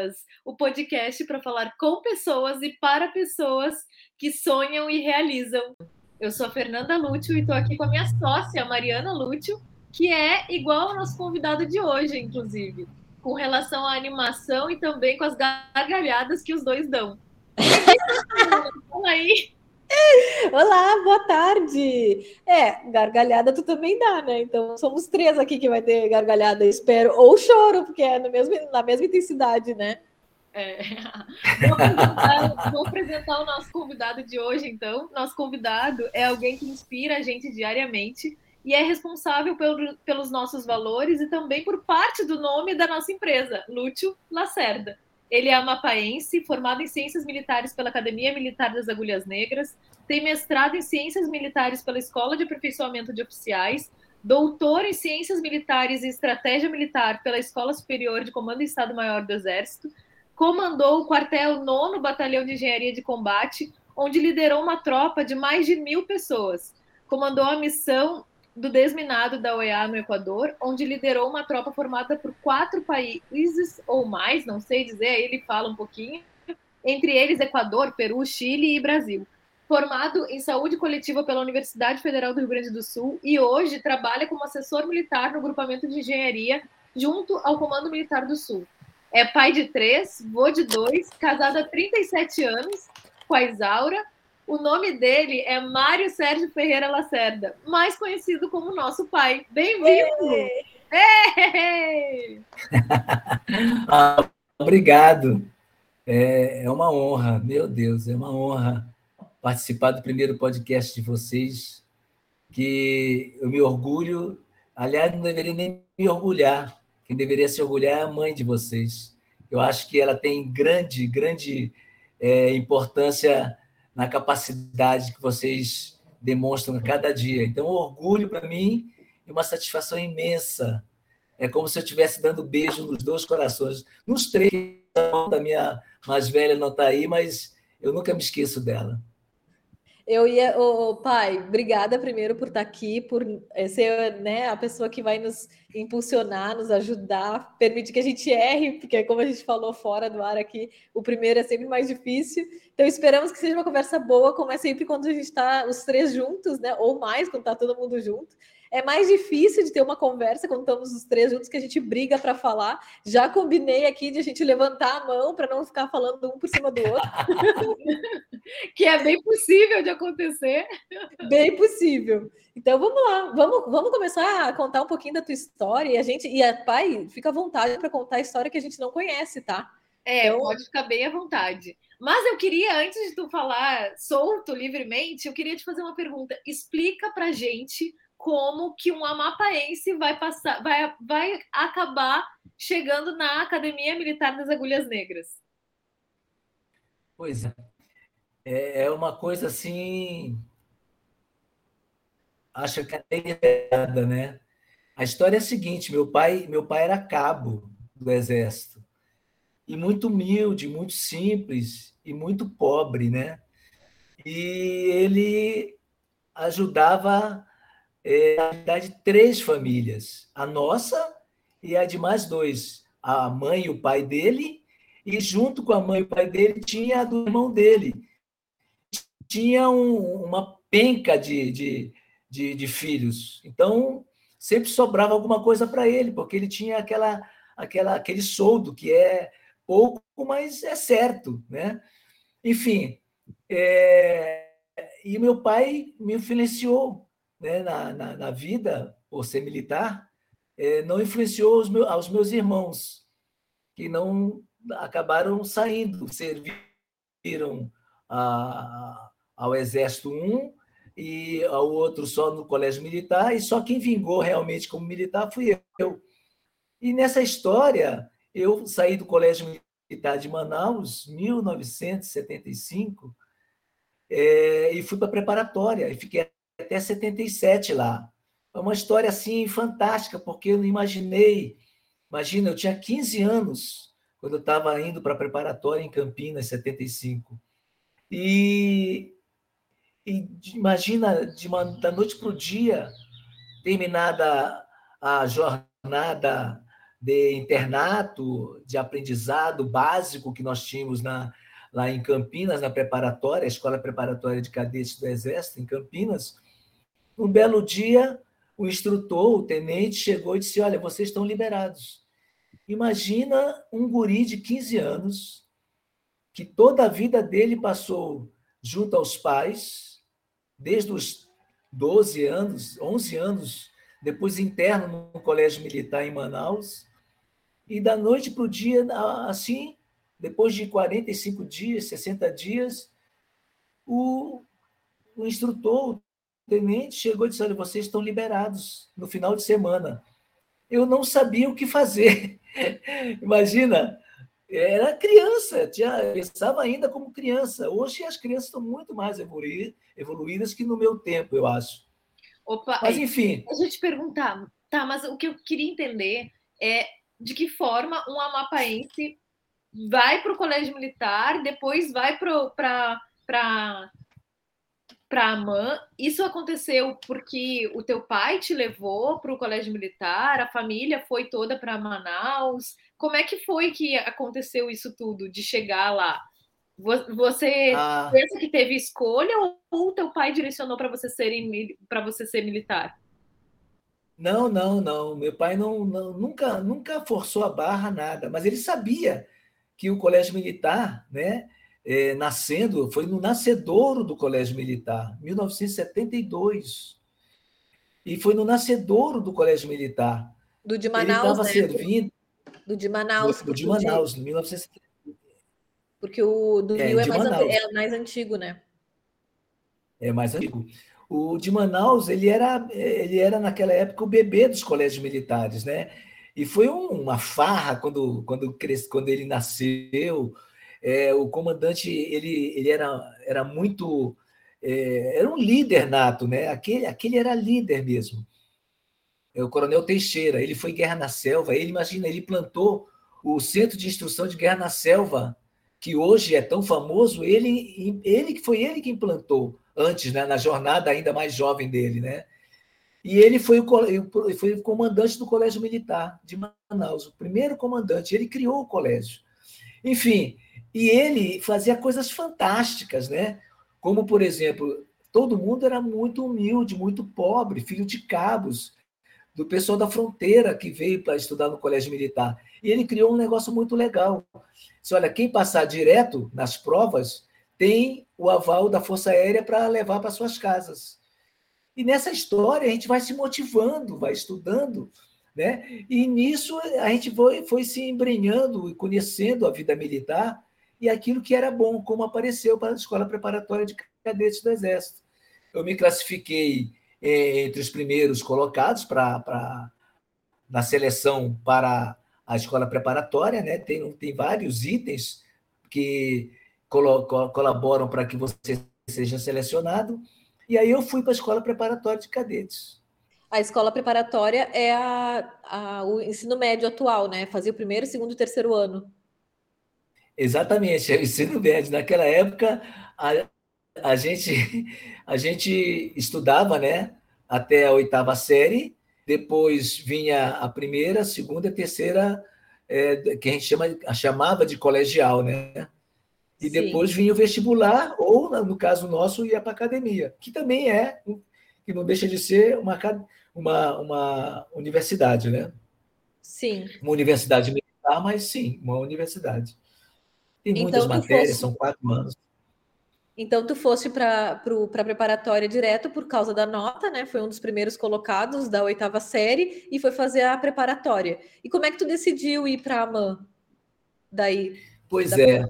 Pessoas, o podcast para falar com pessoas e para pessoas que sonham e realizam. Eu sou a Fernanda Lúcio e estou aqui com a minha sócia, Mariana Lúcio, que é igual ao nosso convidado de hoje, inclusive, com relação à animação e também com as gargalhadas que os dois dão. Aí. Olá, boa tarde. É, gargalhada tu também dá, né? Então somos três aqui que vai ter gargalhada, espero, ou choro, porque é no mesmo, na mesma intensidade, né? É. Vou, apresentar, o nosso convidado de hoje, então. Nosso convidado é alguém que inspira a gente diariamente e é responsável pelo, pelos nossos valores e também por parte do nome da nossa empresa, Lúcio Lacerda. Ele é amapaense, formado em Ciências Militares pela Academia Militar das Agulhas Negras, tem mestrado em Ciências Militares pela Escola de Aperfeiçoamento de Oficiais, doutor em Ciências Militares e Estratégia Militar pela Escola Superior de Comando e Estado-Maior do Exército, comandou o quartel 9 Batalhão de Engenharia de Combate, onde liderou uma tropa de mais de mil pessoas. Comandou a missão do desminado da OEA no Equador, onde liderou uma tropa formada por quatro países ou mais, não sei dizer, aí ele fala um pouquinho, entre eles Equador, Peru, Chile e Brasil. Formado em saúde coletiva pela Universidade Federal do Rio Grande do Sul e hoje trabalha como assessor militar no grupamento de engenharia junto ao Comando Militar do Sul. É pai de três, vô de dois, casado há 37 anos com a Isaura, o nome dele é Mário Sérgio Ferreira Lacerda, mais conhecido como nosso pai. Bem-vindo! ah, obrigado. É, é uma honra, meu Deus, é uma honra participar do primeiro podcast de vocês, que eu me orgulho, aliás, não deveria nem me orgulhar, quem deveria se orgulhar é a mãe de vocês. Eu acho que ela tem grande, grande é, importância na capacidade que vocês demonstram a cada dia. Então, um orgulho para mim e uma satisfação imensa. É como se eu estivesse dando beijo nos dois corações, nos três. A minha mais velha não está aí, mas eu nunca me esqueço dela. Eu ia, oh, pai, obrigada primeiro por estar aqui, por eh, ser né, a pessoa que vai nos impulsionar, nos ajudar, permitir que a gente erre, porque como a gente falou fora do ar aqui, o primeiro é sempre mais difícil. Então esperamos que seja uma conversa boa, como é sempre quando a gente está os três juntos, né? Ou mais, quando está todo mundo junto. É mais difícil de ter uma conversa quando estamos os três juntos, que a gente briga para falar. Já combinei aqui de a gente levantar a mão para não ficar falando um por cima do outro. que é bem possível de acontecer. Bem possível. Então vamos lá, vamos, vamos começar a contar um pouquinho da tua história. E a gente, e a pai, fica à vontade para contar a história que a gente não conhece, tá? É, então... pode ficar bem à vontade. Mas eu queria, antes de tu falar solto, livremente, eu queria te fazer uma pergunta. Explica pra gente como que um amapaense vai passar, vai, vai acabar chegando na Academia Militar das Agulhas Negras. Pois é. É, é uma coisa assim. Acho que é né? A história é a seguinte: meu pai, meu pai era cabo do exército e muito humilde, muito simples e muito pobre, né? E ele ajudava é a de três famílias, a nossa e a de mais dois, a mãe e o pai dele, e junto com a mãe e o pai dele tinha a do irmão dele. Tinha um, uma penca de, de, de, de, filhos. Então, sempre sobrava alguma coisa para ele, porque ele tinha aquela, aquela, aquele soldo que é pouco, mas é certo. Né? Enfim, é, e meu pai me influenciou né, na, na, na, vida, por ser militar, é, não influenciou meus, aos meus irmãos, que não acabaram saindo, serviram a, ao Exército um e ao outro só no Colégio Militar, e só quem vingou realmente como militar fui eu. E nessa história, eu saí do Colégio Militar de Manaus, 1975, é, e fui para a preparatória, e fiquei até 77 lá. É uma história assim fantástica, porque eu não imaginei. Imagina, eu tinha 15 anos quando eu estava indo para a preparatória em Campinas, 75. E, e imagina, de uma, da noite para o dia, terminada a jornada de internato, de aprendizado básico que nós tínhamos na, lá em Campinas, na preparatória, a Escola Preparatória de Cadetes do Exército, em Campinas. Um belo dia, o instrutor, o tenente, chegou e disse: Olha, vocês estão liberados. Imagina um guri de 15 anos, que toda a vida dele passou junto aos pais, desde os 12 anos, 11 anos, depois interno no colégio militar em Manaus, e da noite para o dia, assim, depois de 45 dias, 60 dias, o, o instrutor, o tenente, chegou e disse: Olha, vocês estão liberados no final de semana. Eu não sabia o que fazer. Imagina, era criança, tinha, pensava ainda como criança. Hoje as crianças estão muito mais evoluídas que no meu tempo, eu acho. Opa, mas enfim. Deixa eu te perguntar, tá, mas o que eu queria entender é de que forma um amapaense vai para o colégio militar, depois vai para para a AMAN. Isso aconteceu porque o teu pai te levou para o colégio militar, a família foi toda para Manaus. Como é que foi que aconteceu isso tudo, de chegar lá? Você ah. pensa que teve escolha ou o teu pai direcionou para você ser para você ser militar? Não, não, não. Meu pai não, não, nunca, nunca forçou a barra nada, mas ele sabia que o colégio militar, né, é, nascendo, foi no nascedouro do Colégio Militar, 1972. E foi no nascedouro do Colégio Militar. Do de Manaus, Ele estava né? servindo. Do de Manaus. Do, de Manaus, em 1972. Porque o do é, Rio é mais, é mais antigo, né? É mais antigo. O de Manaus, ele era, ele era naquela época o bebê dos colégios militares, né? E foi uma farra quando, quando, quando ele nasceu, é, o comandante ele, ele era, era muito. É, era um líder nato, né? Aquele, aquele era líder mesmo. É o Coronel Teixeira, ele foi Guerra na Selva, ele imagina, ele plantou o Centro de Instrução de Guerra na Selva, que hoje é tão famoso, ele, ele foi ele que implantou antes, né, na jornada ainda mais jovem dele, né? E ele foi o, foi o comandante do Colégio Militar de Manaus, o primeiro comandante. Ele criou o colégio. Enfim, e ele fazia coisas fantásticas, né? Como, por exemplo, todo mundo era muito humilde, muito pobre, filho de cabos, do pessoal da fronteira que veio para estudar no colégio militar. E ele criou um negócio muito legal. Se olha, quem passar direto nas provas tem o aval da Força Aérea para levar para suas casas. E nessa história a gente vai se motivando, vai estudando, né? E nisso a gente foi, foi se embrenhando e conhecendo a vida militar e aquilo que era bom, como apareceu para a Escola Preparatória de Cadetes do Exército. Eu me classifiquei eh, entre os primeiros colocados para na seleção para a escola preparatória, né? Tem, tem vários itens que colaboram para que você seja selecionado. E aí eu fui para a escola preparatória de cadetes. A escola preparatória é a, a, o ensino médio atual, né? Fazia o primeiro, segundo e terceiro ano. Exatamente, é o ensino médio. Naquela época, a, a, gente, a gente estudava né, até a oitava série, depois vinha a primeira, segunda e terceira, é, que a gente chama, chamava de colegial, né? E Sim. depois vinha o vestibular, ou, no caso nosso, ia para a academia, que também é, que não deixa de ser uma, uma, uma universidade, né? Sim. Uma universidade militar, mas sim, uma universidade. Tem muitas então, matérias, fosse... são quatro anos. Então, tu foste para a preparatória direto por causa da nota, né? Foi um dos primeiros colocados da oitava série e foi fazer a preparatória. E como é que tu decidiu ir para a AMAN? Daí? Pois da... é.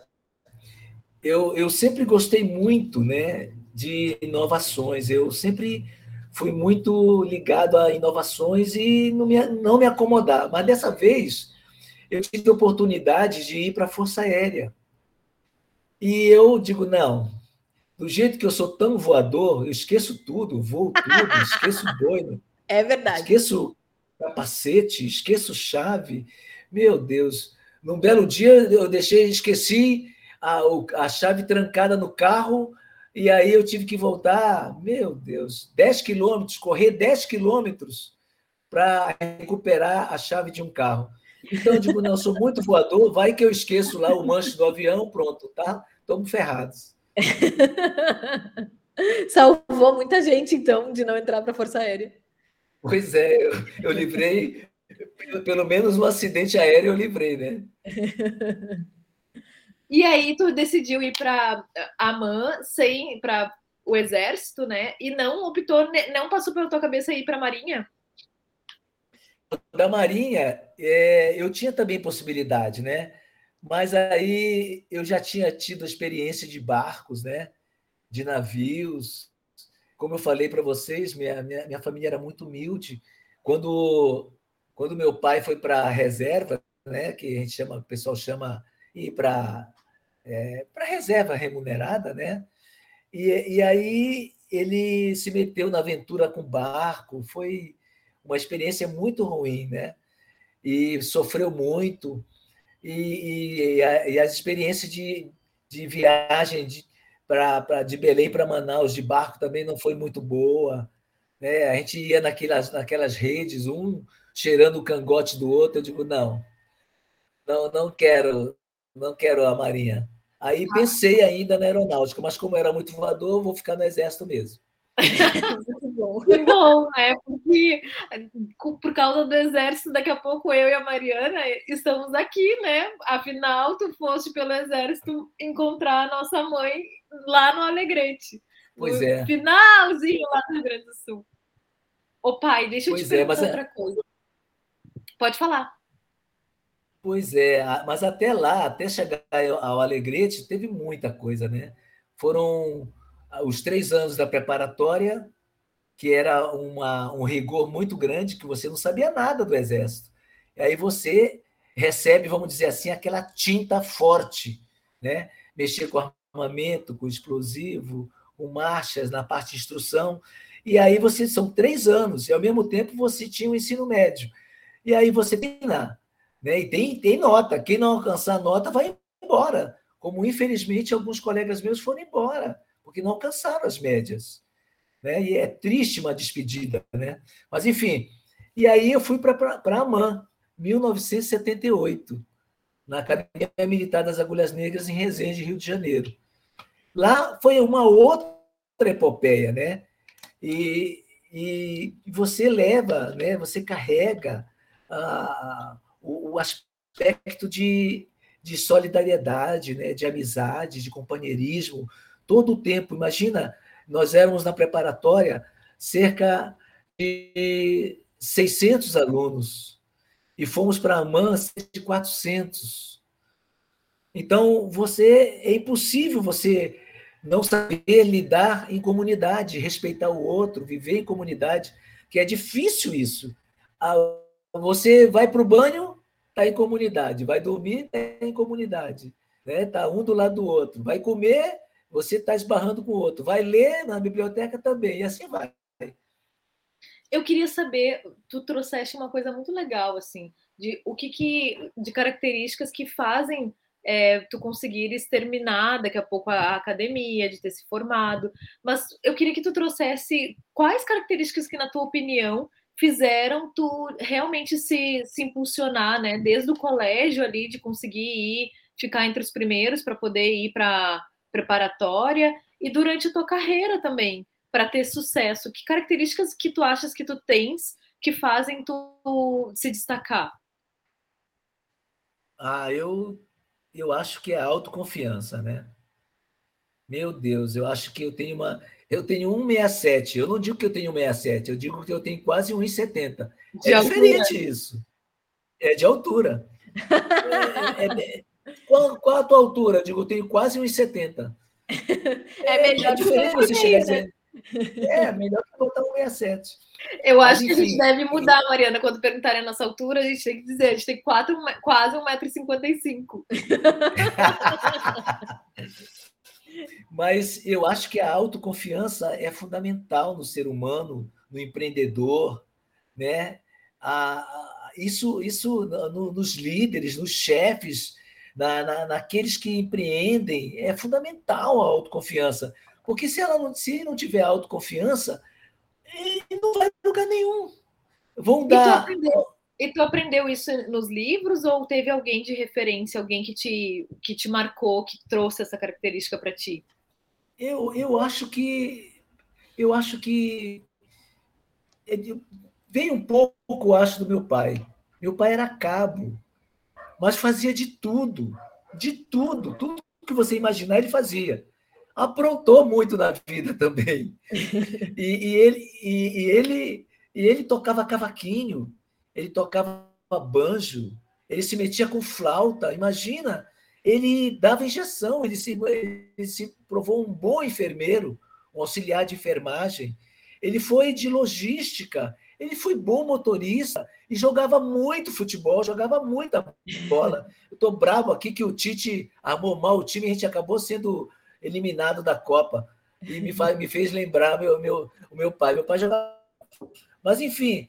Eu, eu sempre gostei muito né, de inovações. Eu sempre fui muito ligado a inovações e não me, não me acomodar. Mas dessa vez, eu tive a oportunidade de ir para a Força Aérea. E eu digo, não, do jeito que eu sou tão voador, eu esqueço tudo, voo tudo, esqueço doido. É verdade. Esqueço capacete, esqueço chave. Meu Deus. Num belo dia eu deixei, esqueci a, a chave trancada no carro, e aí eu tive que voltar, meu Deus, 10 quilômetros, correr 10 quilômetros para recuperar a chave de um carro. Então, eu digo, não, eu sou muito voador, vai que eu esqueço lá o manche do avião, pronto, tá? Estamos ferrados. Salvou muita gente, então, de não entrar para a Força Aérea. Pois é, eu, eu livrei, pelo, pelo menos um acidente aéreo eu livrei, né? E aí tu decidiu ir para Amã sem para o exército, né? E não optou, não passou pela tua cabeça ir para a Marinha? Da Marinha, é, eu tinha também possibilidade, né? Mas aí eu já tinha tido experiência de barcos, né? De navios. Como eu falei para vocês, minha, minha, minha família era muito humilde. Quando, quando meu pai foi para a reserva, né? Que a gente chama, o pessoal chama ir para é, para reserva remunerada, né? E, e aí ele se meteu na aventura com barco, foi uma experiência muito ruim, né? E sofreu muito. E, e, e as experiências de, de viagem de, pra, pra, de Belém para Manaus de barco também não foi muito boa. Né? A gente ia naquelas, naquelas redes, um cheirando o cangote do outro. Eu digo, não, não, não quero, não quero a Marinha. Aí ah. pensei ainda na aeronáutica, mas como era muito voador, vou ficar no exército mesmo. bom. Muito bom, né? Porque por causa do exército, daqui a pouco eu e a Mariana estamos aqui, né? Afinal, tu foste pelo exército encontrar a nossa mãe lá no Alegrete. Pois no é. Finalzinho lá no Rio Grande do Sul. Ô pai, deixa eu pois te é, perguntar é, outra coisa. Pode falar. Pois é, mas até lá, até chegar ao Alegrete, teve muita coisa, né? Foram os três anos da preparatória, que era uma, um rigor muito grande, que você não sabia nada do Exército. E aí você recebe, vamos dizer assim, aquela tinta forte, né? Mexer com armamento, com explosivo, com marchas na parte de instrução. E aí você são três anos, e ao mesmo tempo você tinha o ensino médio. E aí você tem lá né? E tem, tem nota. Quem não alcançar nota vai embora. Como, infelizmente, alguns colegas meus foram embora, porque não alcançaram as médias. Né? E é triste uma despedida. Né? Mas, enfim. E aí eu fui para a AMAN, 1978, na Academia Militar das Agulhas Negras, em Resende, Rio de Janeiro. Lá foi uma outra epopeia, né? E, e você leva, né? Você carrega a, o, o aspecto de, de solidariedade, né, de amizade, de companheirismo, todo o tempo. Imagina, nós éramos na preparatória cerca de 600 alunos e fomos para a AMAN de 400. Então, você é impossível você não saber lidar em comunidade, respeitar o outro, viver em comunidade, que é difícil isso. Você vai para o banho, está em comunidade. Vai dormir, está em comunidade. Né? Tá um do lado do outro. Vai comer, você está esbarrando com o outro. Vai ler na biblioteca também. E assim vai. Eu queria saber, tu trouxeste uma coisa muito legal, assim, de o que, que de características que fazem é, tu conseguires terminar daqui a pouco a, academia, de ter se formado. Mas eu queria que tu trouxesse quais características que, na tua opinião, fizeram tu realmente se, se impulsionar, né? Desde o colégio ali, de conseguir ir, ficar entre os primeiros para poder ir para preparatória e durante a tua carreira também, para ter sucesso. Que características que tu achas que tu tens que fazem tu se destacar? Ah, eu, eu acho que é autoconfiança, né? Meu Deus, eu acho que eu tenho uma eu tenho 1,67. Eu não digo que eu tenho 1,67, eu digo que eu tenho quase 1,70. É altura. diferente isso. É de altura. É, é, é, qual, qual, a tua altura? Digo, eu tenho quase 1,70. É melhor é diferente você chegar dizer. É, melhor que botar 1,67. Eu acho Mas, que a gente deve mudar, Mariana, quando perguntarem a nossa altura, a gente tem que dizer, a gente tem quatro, quase 1,55m. Mas eu acho que a autoconfiança é fundamental no ser humano, no empreendedor, né? A, a, isso isso no, nos líderes, nos chefes, na, na, naqueles que empreendem, é fundamental a autoconfiança. Porque se ela não, se não tiver autoconfiança, ele não vai a lugar nenhum. Vão dar. E tu aprendeu isso nos livros ou teve alguém de referência, alguém que te, que te marcou, que trouxe essa característica para ti? Eu, eu acho que eu acho que é veio um pouco, acho, do meu pai. Meu pai era cabo, mas fazia de tudo, de tudo, tudo que você imaginar ele fazia. Aprontou muito na vida também. E, e ele, e, e ele, e ele tocava cavaquinho, ele tocava banjo, ele se metia com flauta. Imagina, ele dava injeção, ele se, ele se provou um bom enfermeiro, um auxiliar de enfermagem. Ele foi de logística, ele foi bom motorista e jogava muito futebol, jogava muita bola. Eu estou bravo aqui que o Tite armou mal o time e a gente acabou sendo eliminado da Copa. E me, faz, me fez lembrar meu, meu, o meu pai. Meu pai jogava. Mas, enfim,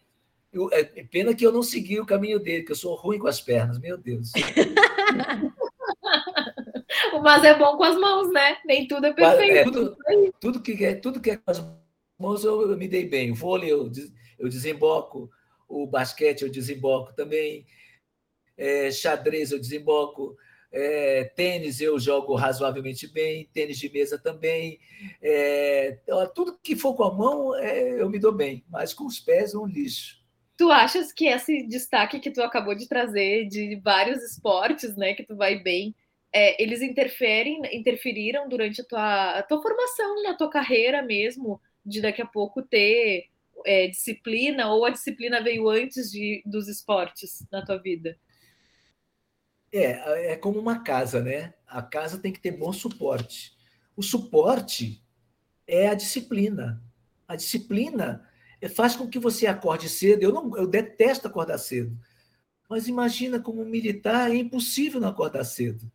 eu, é pena que eu não segui o caminho dele, que eu sou ruim com as pernas, meu Deus. Mas é bom com as mãos, né? Nem tudo é perfeito. É, tudo, tudo, que é, tudo que é com as mãos eu, eu me dei bem. O vôlei eu, eu desemboco, o basquete eu desemboco também, é, xadrez eu desemboco, é, tênis eu jogo razoavelmente bem, tênis de mesa também. É, tudo que for com a mão é, eu me dou bem, mas com os pés é um lixo. Tu achas que esse destaque que tu acabou de trazer de vários esportes, né, que tu vai bem, é, eles interferem, interferiram durante a tua, a tua formação, na tua carreira mesmo, de daqui a pouco ter é, disciplina ou a disciplina veio antes de, dos esportes na tua vida? É, é como uma casa, né? A casa tem que ter bom suporte. O suporte é a disciplina. A disciplina faz com que você acorde cedo. Eu não, eu detesto acordar cedo. Mas imagina como militar é impossível não acordar cedo.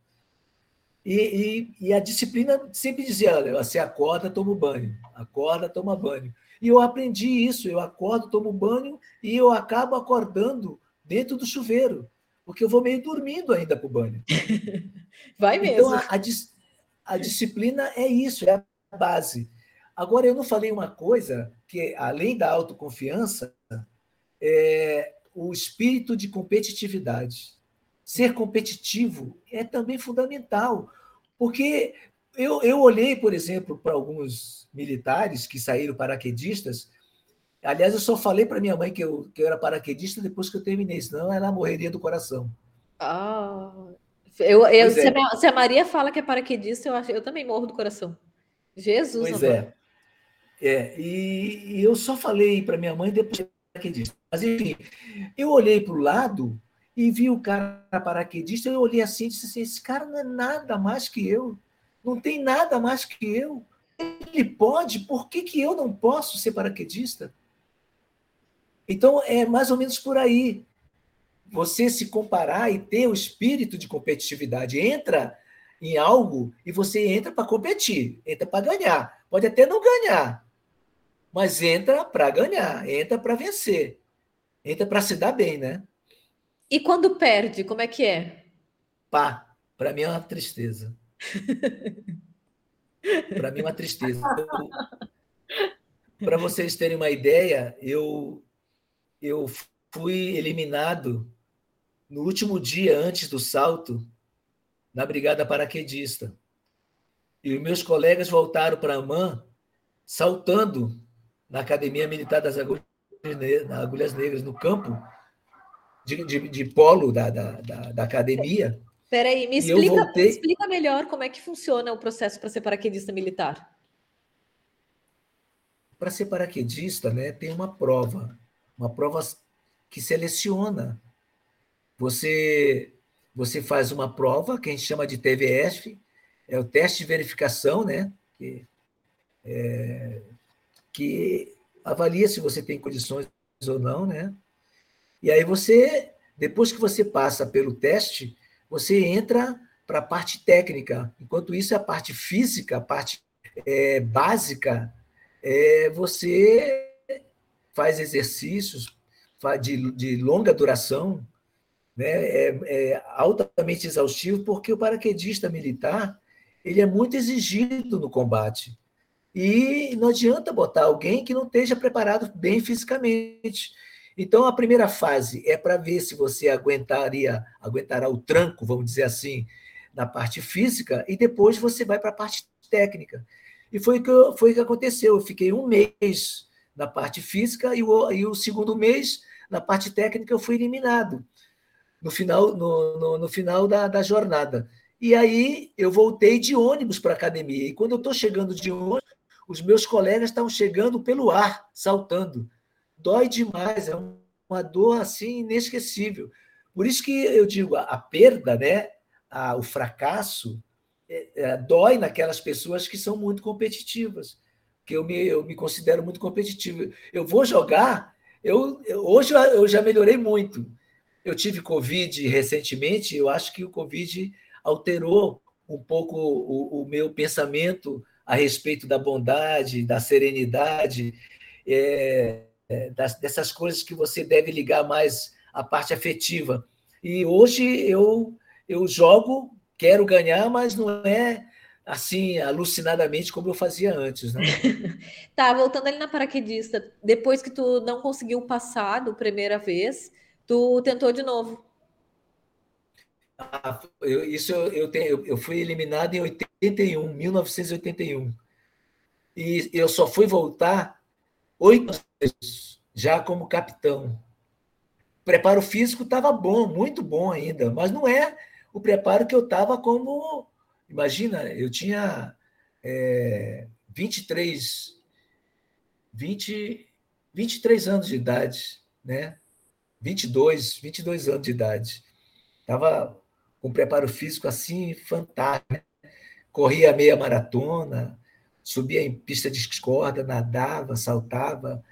E, e, e, a disciplina sempre dizia: olha, você acorda, toma banho, acorda, toma banho. E eu aprendi isso. Eu acordo, tomo banho e eu acabo acordando dentro do chuveiro, porque eu vou meio dormindo ainda para o banho. Vai mesmo. Então, a, a, a disciplina é isso, é a base. Agora, eu não falei uma coisa que, além da autoconfiança, é o espírito de competitividade. Ser competitivo é também fundamental, porque eu, eu olhei, por exemplo, para alguns militares que saíram paraquedistas. Aliás, eu só falei para minha mãe que eu, que eu era paraquedista depois que eu terminei, senão ela morreria do coração. Ah, eu, eu se, é. a, se, a, Maria fala que é paraquedista, eu, acho, eu também morro do coração. Jesus. Pois é. é e, e, eu só falei para minha mãe depois que paraquedista. Mas, enfim, eu olhei para o lado e vi o cara paraquedista, eu olhei assim e disse assim: esse cara não é nada mais que eu não tem nada mais que eu. Ele pode, por que, que eu não posso ser paraquedista? Então, é mais ou menos por aí. Você se comparar e ter o espírito de competitividade. Entra em algo e você entra para competir, entra para ganhar. Pode até não ganhar, mas entra para ganhar, entra para vencer, entra para se dar bem, né? E quando perde, como é que é? Pá, para mim é uma tristeza. Para mim é uma tristeza. Para vocês terem uma ideia, eu, eu fui eliminado no último dia antes do salto na Brigada Paraquedista. E meus colegas voltaram para Amã saltando na Academia Militar das Agulhas, Agulhas Negras, no campo de, de, de polo da, da, da, da academia. Peraí, me explica, voltei... me explica melhor como é que funciona o processo para ser paraquedista militar. Para ser paraquedista, né, tem uma prova, uma prova que seleciona. Você você faz uma prova que a gente chama de TVS, é o teste de verificação, né, que, é, que avalia se você tem condições ou não, né? E aí você, depois que você passa pelo teste, você entra para a parte técnica. Enquanto isso, a parte física, a parte é, básica, é, você faz exercícios de, de longa duração, né? é, é altamente exaustivo, porque o paraquedista militar ele é muito exigido no combate. E não adianta botar alguém que não esteja preparado bem fisicamente. Então, a primeira fase é para ver se você aguentaria, aguentará o tranco, vamos dizer assim, na parte física, e depois você vai para a parte técnica. E foi o que, foi que aconteceu. Eu fiquei um mês na parte física e o, e o segundo mês, na parte técnica, eu fui eliminado no final, no, no, no final da, da jornada. E aí eu voltei de ônibus para a academia. E quando eu estou chegando de ônibus, os meus colegas estavam chegando pelo ar, saltando. Dói demais, é uma dor assim inesquecível. Por isso que eu digo, a, perda, né, a, o fracasso, é, é, dói naquelas pessoas que são muito competitivas, que eu me, eu me considero muito competitivo. Eu vou jogar, eu, eu hoje eu já melhorei muito. Eu tive Covid recentemente, eu acho que o Covid alterou um pouco o, o meu pensamento a respeito da bondade, da serenidade, é, é, das, dessas coisas que você deve ligar mais à parte afetiva. E hoje eu, eu jogo, quero ganhar, mas não é assim, alucinadamente como eu fazia antes. Né? tá, voltando ali na paraquedista, depois que tu não conseguiu passar da primeira vez, tu tentou de novo. Ah, eu, isso eu, eu, tenho, eu fui eliminado em 81, 1981. E eu só fui voltar oito já como capitão. O preparo físico estava bom, muito bom ainda, mas não é o preparo que eu estava como. Imagina, eu tinha é, 23, 20, 23 anos de idade, né? 22, 22 anos de idade. Estava com preparo físico assim fantástico. Né? Corria meia maratona, subia em pista de escorda, nadava, saltava.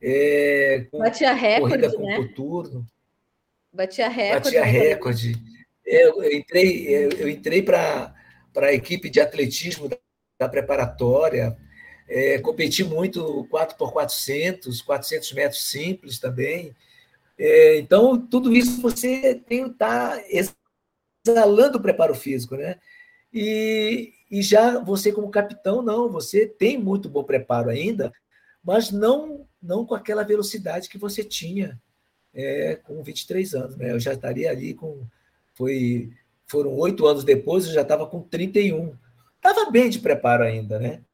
É, Batia recorde, corrida com né? coturno. Batia recorde. Batia recorde. Eu, eu entrei, eu, eu entrei para a equipe de atletismo da, da preparatória, é, competi muito 4x400, 400 metros simples também. É, então, tudo isso você tem que estar tá exalando o preparo físico, né? E, e já você, como capitão, não, você tem muito bom preparo ainda, mas não, não com aquela velocidade que você tinha é, com 23 anos, né? Eu já estaria ali com. Foi, foram oito anos depois, eu já estava com 31. Estava bem de preparo ainda, né?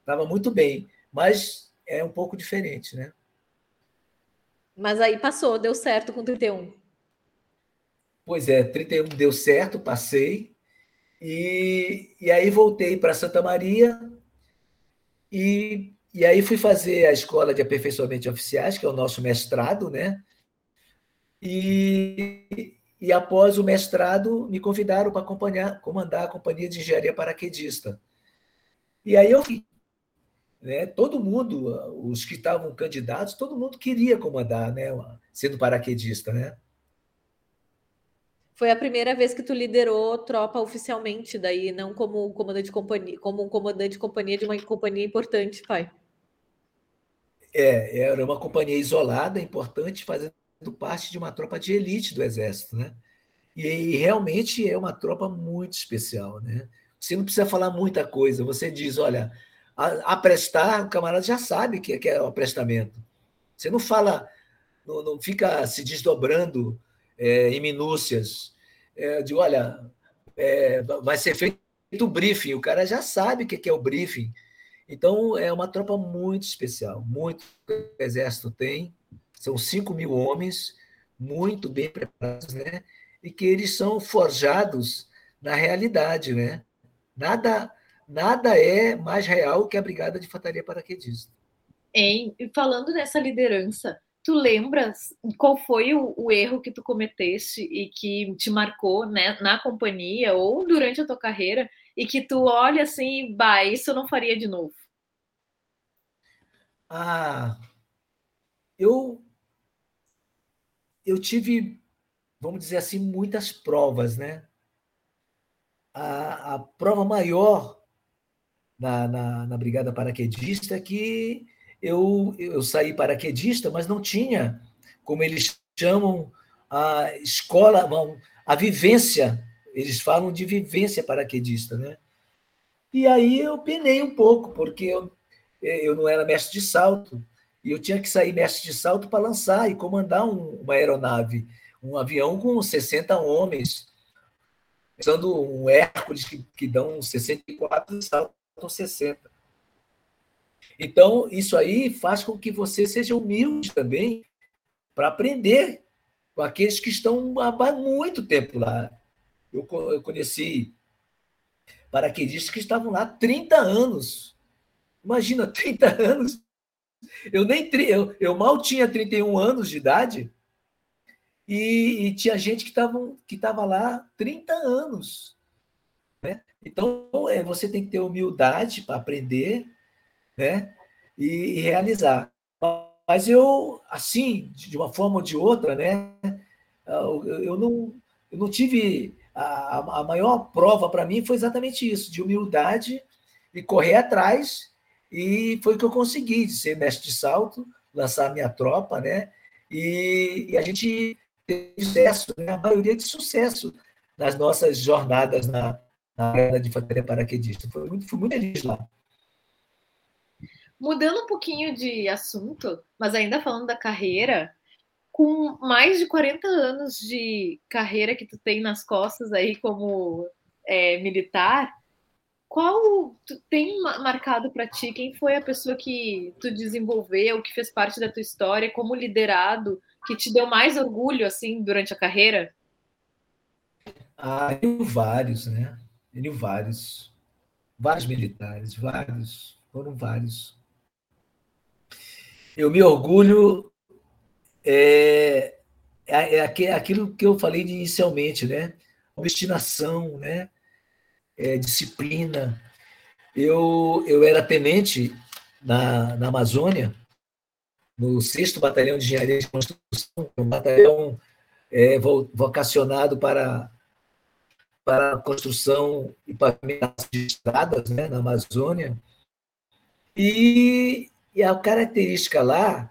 Estava muito bem, mas é um pouco diferente, né? Mas aí passou, deu certo com 31. Pois é, 31 deu certo, passei. E, e aí voltei para Santa Maria e, e aí fui fazer a escola de aperfeiçoamento de oficiais, que é o nosso mestrado, né? E, e após o mestrado me convidaram para acompanhar, comandar a companhia de engenharia paraquedista. E aí eu fui. Né? Todo mundo, os que estavam candidatos, todo mundo queria comandar, né? sendo paraquedista, né? Foi a primeira vez que tu liderou tropa oficialmente, daí não como comandante de companhia, como um comandante de companhia de uma companhia importante, pai. É, era uma companhia isolada, importante, fazendo parte de uma tropa de elite do exército, né? E, e realmente é uma tropa muito especial, né? Você não precisa falar muita coisa, você diz, olha, a, a prestar, o camarada já sabe que, que é o aprestamento. Você não fala, não, não fica se desdobrando é, em minúcias, é, de olha, é, vai ser feito o briefing, o cara já sabe o que é o briefing. Então, é uma tropa muito especial, muito que o Exército tem, são 5 mil homens, muito bem preparados, né? E que eles são forjados na realidade, né? Nada, nada é mais real que a Brigada de Infantaria Paraquedista. Hein? E falando nessa liderança, tu lembras qual foi o, o, erro que tu cometeste e que te marcou né, na companhia ou durante a tua carreira e que tu olha assim, bah, isso eu não faria de novo? Ah, eu eu tive, vamos dizer assim, muitas provas, né? A, a prova maior na, na, na Brigada Paraquedista é que eu, eu saí paraquedista, mas não tinha, como eles chamam, a escola, a vivência, eles falam de vivência paraquedista, né? E aí eu penei um pouco, porque eu, eu não era mestre de salto, e eu tinha que sair mestre de salto para lançar e comandar um, uma aeronave, um avião com 60 homens, usando um Hércules que, que dão 64 e saltam 60. Então, isso aí faz com que você seja humilde também para aprender com aqueles que estão há muito tempo lá. Eu, eu conheci paraquedistas que estavam lá 30 anos. Imagina, 30 anos. Eu nem eu, eu mal tinha 31 anos de idade e, e tinha gente que estava que tava lá 30 anos. Né? Então, é, você tem que ter humildade para aprender né? e, e realizar. Mas eu, assim, de uma forma ou de outra, né? eu, não, eu não tive. A, a maior prova para mim foi exatamente isso, de humildade e correr atrás. E foi o que eu consegui, de ser mestre de salto, lançar a minha tropa, né? E, e a gente teve sucesso, né? a maioria de sucesso nas nossas jornadas na, na área de infantaria paraquedista. Foi muito, fui muito feliz lá. Mudando um pouquinho de assunto, mas ainda falando da carreira, com mais de 40 anos de carreira que tu tem nas costas aí como é, militar, qual tu tem marcado para ti? Quem foi a pessoa que tu desenvolveu, que fez parte da tua história como liderado, que te deu mais orgulho assim durante a carreira? Ah, eu vários, né? Eu vários, vários militares, vários, foram vários eu me orgulho é, é, é aquilo que eu falei inicialmente, né? Obstinação, né? É, disciplina. Eu, eu era tenente na, na Amazônia, no 6 Batalhão de Engenharia de Construção, um batalhão é, vocacionado para, para a construção e pavimentação de estradas né, na Amazônia. E e a característica lá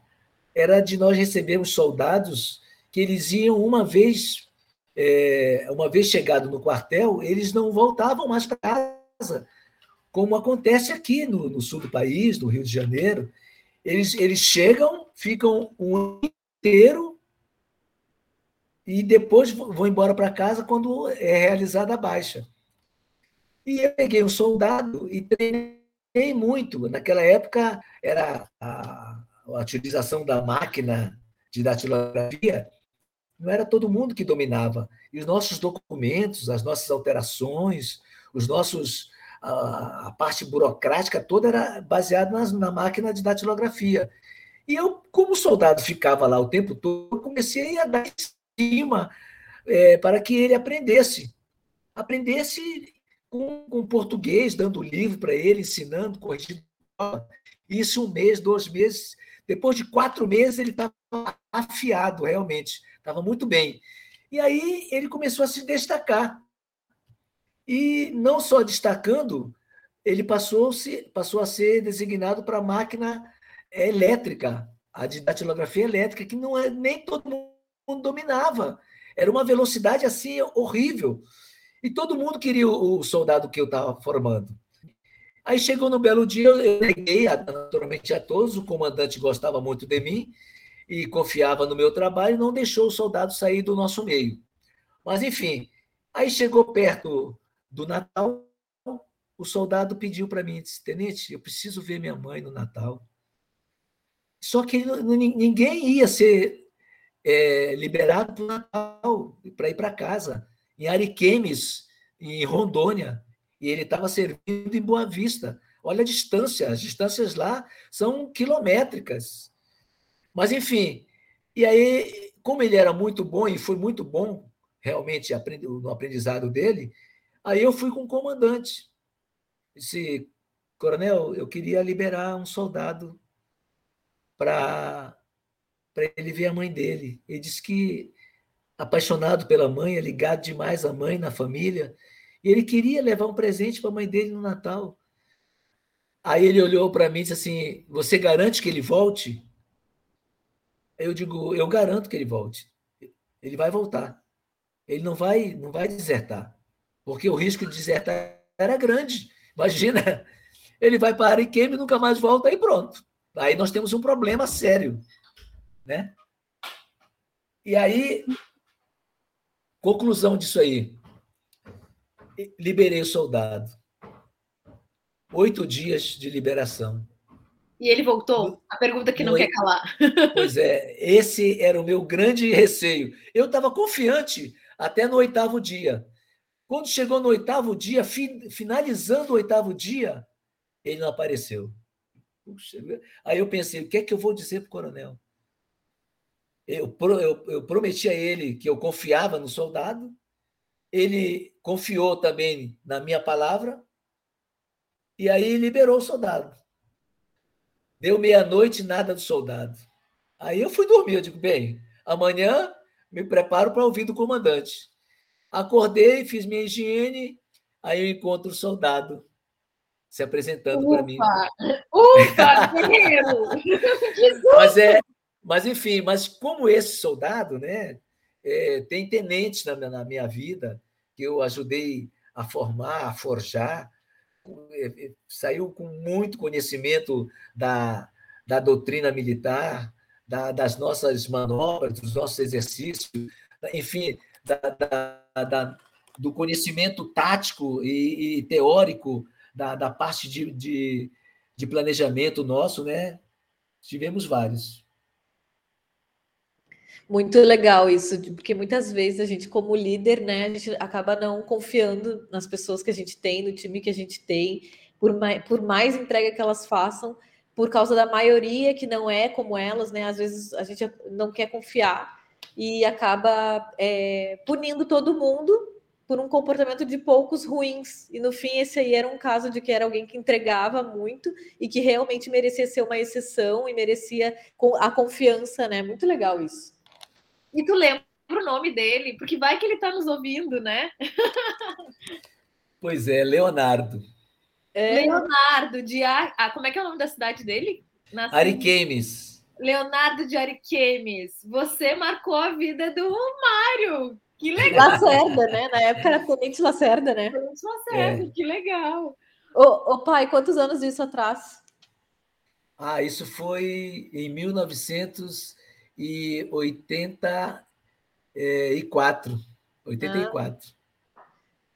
era de nós recebermos soldados que eles iam uma vez, é, uma vez chegado no quartel, eles não voltavam mais para casa, como acontece aqui no, no, sul do país, no Rio de Janeiro. Eles, eles chegam, ficam um ano inteiro e depois vão embora para casa quando é realizada a baixa. E eu peguei um soldado e treinei muito. Naquela época, era a, a utilização da máquina de datilografia, não era todo mundo que dominava. E os nossos documentos, as nossas alterações, os nossos a, a parte burocrática toda era baseada nas, na máquina de datilografia. E eu, como soldado ficava lá o tempo todo, comecei a dar em cima é, para que ele aprendesse. Aprendesse com, com português, dando livro para ele, ensinando, corrigindo. Isso um mês, dois meses. Depois de quatro meses, ele estava afiado, realmente. Estava muito bem. E aí ele começou a se destacar. E não só destacando, ele passou, -se, passou a ser designado para a máquina elétrica, a de datilografia elétrica, que não é, nem todo mundo dominava. Era uma velocidade assim horrível. E todo mundo queria o, soldado que eu estava formando. Aí chegou no belo dia, eu neguei naturalmente a todos, o comandante gostava muito de mim e confiava no meu trabalho, não deixou o soldado sair do nosso meio. Mas, enfim, aí chegou perto do Natal, o soldado pediu para mim, disse, Tenente, eu preciso ver minha mãe no Natal. Só que ninguém ia ser é, liberado para o Natal, para ir para casa em Ariquemes, em Rondônia, e ele estava servindo em Boa Vista. Olha a distância, as distâncias lá são quilométricas. Mas, enfim, e aí, como ele era muito bom e foi muito bom realmente no aprendizado dele, aí eu fui com o comandante. Disse, coronel, eu queria liberar um soldado para ele ver a mãe dele. Ele disse que apaixonado pela mãe, é ligado demais à mãe na família, e ele queria levar um presente para a mãe dele no Natal. Aí ele olhou para mim e disse assim: Você garante que ele volte? Eu digo: Eu garanto que ele volte. Ele vai voltar. Ele não vai, não vai desertar, porque o risco de desertar era grande. Imagina, ele vai para Ariquemes nunca mais volta e pronto. Aí nós temos um problema sério, né? E aí, conclusão disso aí. Liberei o soldado. Oito dias de liberação. E ele voltou? A pergunta que não quer calar. Pois é, esse era o meu grande receio. Eu estava confiante até no oitavo dia. Quando chegou no oitavo dia, finalizando o oitavo dia, ele não apareceu. Puxa, aí eu pensei, o que é que eu vou dizer para o coronel? Eu, eu, eu prometi a ele que eu confiava no soldado, ele confiou também na minha palavra, e aí liberou o soldado. Deu meia-noite, nada do soldado. Aí eu fui dormir. Eu digo, bem, amanhã me preparo para ouvir do comandante. Acordei, fiz minha higiene, aí eu encontro o soldado se apresentando para mim. Ufa, guerreiro! mas é, mas enfim, mas como esse soldado, né, é, tem tenentes na, na minha vida que eu ajudei a formar, a forjar, é, é, saiu com muito conhecimento da, da doutrina militar, da, das nossas manobras, dos nossos exercícios, enfim, da, da, do conhecimento tático e, e teórico da, da parte de, de, de planejamento nosso, né? Tivemos vários. Muito legal isso, porque muitas vezes a gente, como líder, né, a gente acaba não confiando nas pessoas que a gente tem, no time que a gente tem, por mais, por mais entrega que elas façam, por causa da maioria que não é como elas, né? Às vezes a gente não quer confiar e acaba é, punindo todo mundo por um comportamento de poucos ruins. E no fim, esse aí era um caso de que era alguém que entregava muito e que realmente merecia ser uma exceção e merecia a confiança, né? Muito legal isso. E tu lembra o nome dele? Porque vai que ele está nos ouvindo, né? Pois é, Leonardo. É. Leonardo de Ar... ah, como é que é o nome da cidade dele? Nasceu... Ariquemes. Leonardo de Ariquemes. Você marcou a vida do Mário. Que legal. Lacerda, né? Na época era Tenente Lacerda, né? Tenente Lacerda, é. que legal. Ô, ô, pai, quantos anos isso atrás? Ah, isso foi em 1900 e 84. 84.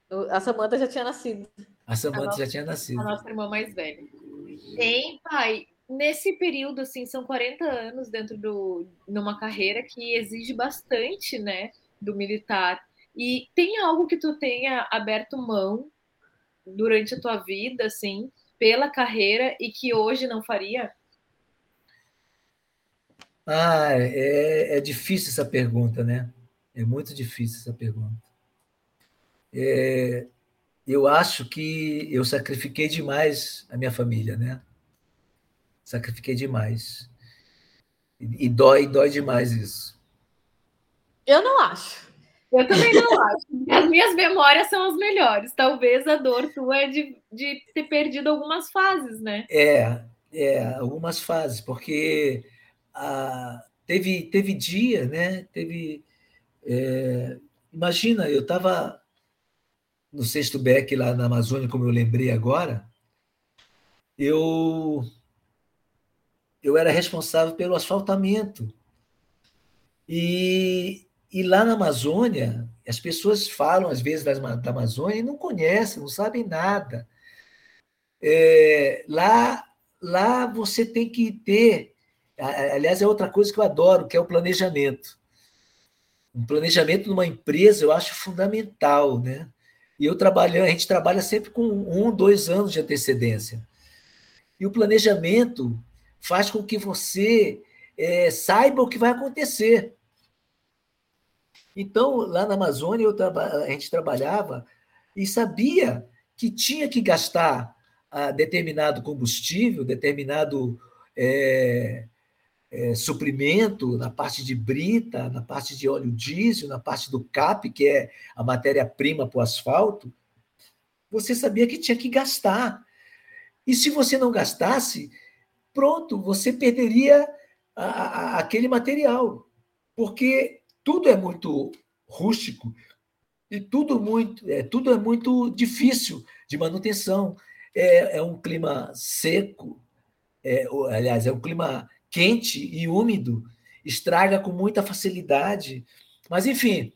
Ah, a Samanta já tinha nascido. A Samanta já tinha nascido. A nossa irmã mais velha. Tem, pai, nesse período, assim, são 40 anos dentro do numa carreira que exige bastante, né, do militar. E tem algo que tu tenha aberto mão durante a tua vida, assim, pela carreira e que hoje não faria? Ah, é, é difícil essa pergunta, né? É muito difícil essa pergunta. É, eu acho que eu sacrifiquei demais a minha família, né? Sacrifiquei demais. E, e dói, dói demais isso. Eu não acho. Eu também não acho. As minhas memórias são as melhores. Talvez a dor tua é de, de ter perdido algumas fases, né? É, é, algumas fases, porque ah, teve, teve dia, né? Teve. É, imagina, eu estava no sexto Beck lá na Amazônia, como eu lembrei agora, eu eu era responsável pelo asfaltamento. E, e lá na Amazônia, as pessoas falam às vezes da, da Amazônia e não conhecem, não sabem nada. É, lá, lá você tem que ter Aliás, é outra coisa que eu adoro, que é o planejamento. Um planejamento numa empresa eu acho fundamental, né? E eu trabalho, a gente trabalha sempre com um, dois anos de antecedência. E o planejamento faz com que você é, saiba o que vai acontecer. Então, lá na Amazônia, eu a gente trabalhava e sabia que tinha que gastar ah, determinado combustível, determinado é, é, suprimento, na parte de brita, na parte de óleo diesel, na parte do CAP, que é a matéria-prima para o asfalto, você sabia que tinha que gastar. E se você não gastasse, pronto, você perderia a, a, aquele material. Porque tudo é muito rústico e tudo, muito, é, tudo é muito difícil de manutenção. É, é um clima seco, é, aliás, é um clima quente e úmido, estraga com muita facilidade. Mas, enfim,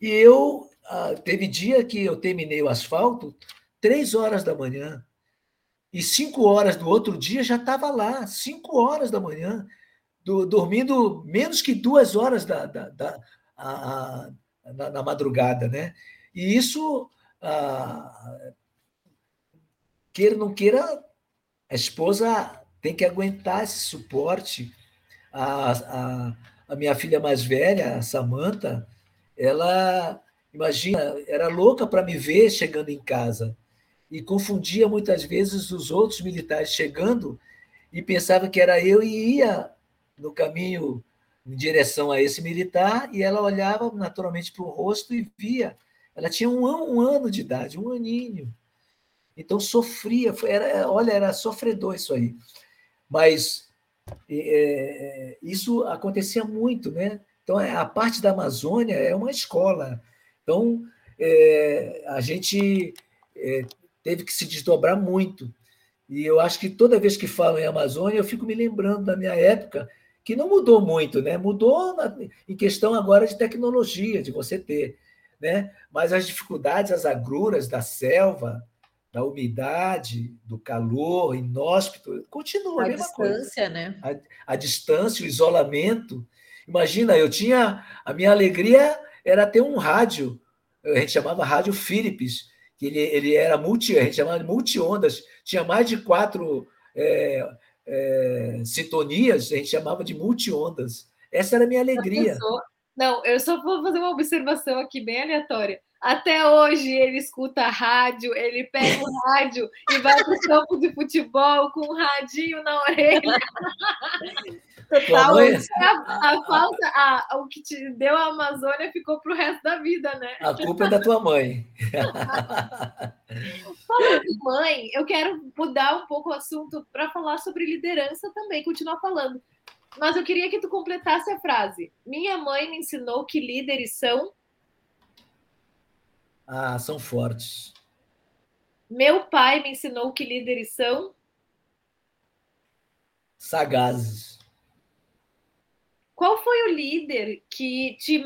e eu ah, teve dia que eu terminei o asfalto três horas da manhã. E cinco horas do outro dia já estava lá, cinco horas da manhã, do, dormindo menos que duas horas da, da, da a, a, na, na, madrugada, né? E isso, ah, queira ou não queira, a esposa tem que aguentar esse suporte. A, a, a minha filha mais velha, a Samanta, ela, imagina, era louca para me ver chegando em casa e confundia muitas vezes os outros militares chegando e pensava que era eu e ia no caminho em direção a esse militar e ela olhava naturalmente para o rosto e via. Ela tinha um, um ano de idade, um aninho. Então sofria, era, olha, era sofredor isso aí. Mas é, isso acontecia muito, né? Então a parte da Amazônia é uma escola. Então é, a gente é, teve que se desdobrar muito. E eu acho que toda vez que falo em Amazônia, eu fico me lembrando da minha época, que não mudou muito, né? Mudou na, em questão agora de tecnologia, de você ter, né? Mas as dificuldades, as agruras da selva, da umidade, do calor inóspito, continua a, a mesma distância, coisa. né? A, a distância, o isolamento. Imagina, eu tinha a minha alegria era ter um rádio, a gente chamava rádio Philips, que ele, ele era multi, a gente chamava de multi-ondas, tinha mais de quatro é, é, sintonias, a gente chamava de multi-ondas. Essa era a minha alegria. Não, eu só vou fazer uma observação aqui bem aleatória. Até hoje ele escuta rádio, ele pega o rádio e vai para o campo de futebol com o radinho na orelha. Total, mãe... a, a, falta, a, o que te deu a Amazônia ficou para o resto da vida, né? A culpa é da tua mãe. Falando de mãe, eu quero mudar um pouco o assunto para falar sobre liderança também, continuar falando. Mas eu queria que tu completasse a frase. Minha mãe me ensinou que líderes são ah, são fortes. Meu pai me ensinou que líderes são sagazes. Qual foi o líder que te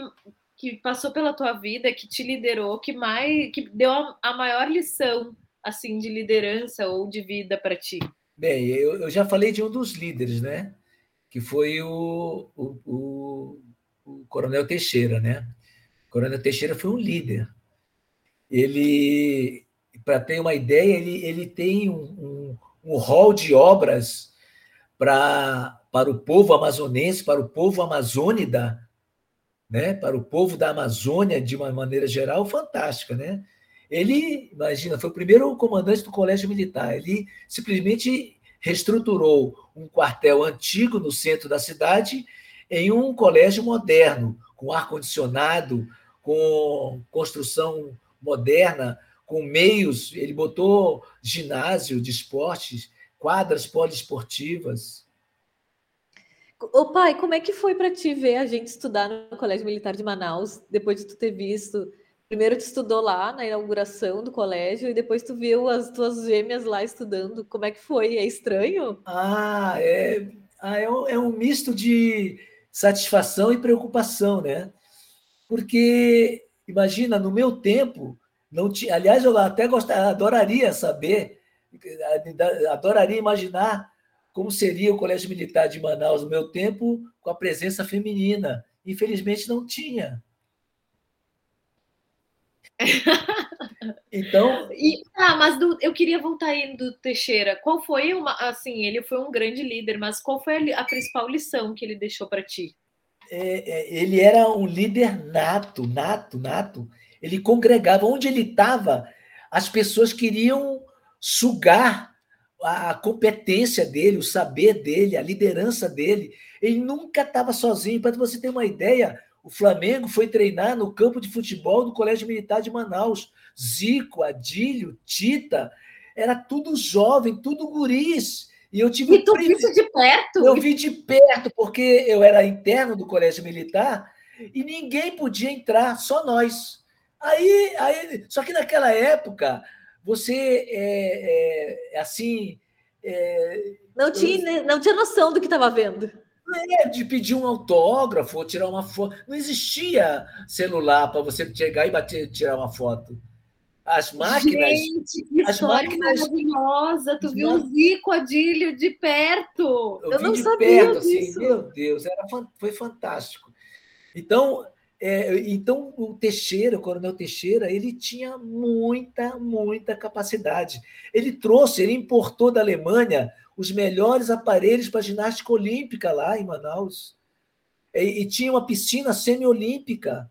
que passou pela tua vida, que te liderou, que mais que deu a maior lição assim de liderança ou de vida para ti? Bem, eu, eu, já falei de um dos líderes, né? Que foi o, o, o, o Coronel Teixeira, né? O Coronel Teixeira foi um líder ele, para ter uma ideia, ele, ele tem um, um, um hall de obras para, para o povo amazonense, para o povo amazônida, né? para o povo da Amazônia, de uma maneira geral, fantástica. Né? Ele, imagina, foi o primeiro comandante do Colégio Militar. Ele simplesmente reestruturou um quartel antigo no centro da cidade em um colégio moderno, com ar-condicionado, com construção moderna, com meios, ele botou ginásio de esportes, quadras poliesportivas. Ô pai, como é que foi para ti ver a gente estudar no Colégio Militar de Manaus, depois de tu ter visto? Primeiro tu estudou lá na inauguração do colégio e depois tu viu as tuas gêmeas lá estudando. Como é que foi? É estranho? Ah, é, ah, é, um, é um misto de satisfação e preocupação, né? Porque Imagina, no meu tempo, não tinha. Aliás, eu até gostaria, adoraria saber, adoraria imaginar como seria o Colégio Militar de Manaus no meu tempo com a presença feminina. Infelizmente, não tinha. Então. E, ah, mas do, eu queria voltar aí do Teixeira. Qual foi uma. Assim, ele foi um grande líder, mas qual foi a, a principal lição que ele deixou para ti? É, é, ele era um líder nato, nato, nato. Ele congregava. Onde ele estava, as pessoas queriam sugar a competência dele, o saber dele, a liderança dele. Ele nunca estava sozinho. Para você ter uma ideia, o Flamengo foi treinar no campo de futebol do Colégio Militar de Manaus. Zico, Adílio, Tita, era tudo jovem, tudo guris. E eu tive. E tu viu de perto? Eu vi de perto, porque eu era interno do Colégio Militar e ninguém podia entrar, só nós. Aí, aí só que naquela época, você é, é assim. É, Não tinha, não tinha noção do que estava vendo. É, de pedir um autógrafo tirar uma foto. Não existia celular para você chegar e bater, tirar uma foto. As máquinas. Gente, que as máquinas maravilhosa! Tu viu o Zico Adílio de perto. Eu, eu não sabia perto, assim, disso. Assim, meu Deus, era, foi fantástico. Então, é, então, o Teixeira, o Coronel Teixeira, ele tinha muita, muita capacidade. Ele trouxe, ele importou da Alemanha os melhores aparelhos para ginástica olímpica lá em Manaus. E, e tinha uma piscina semiolímpica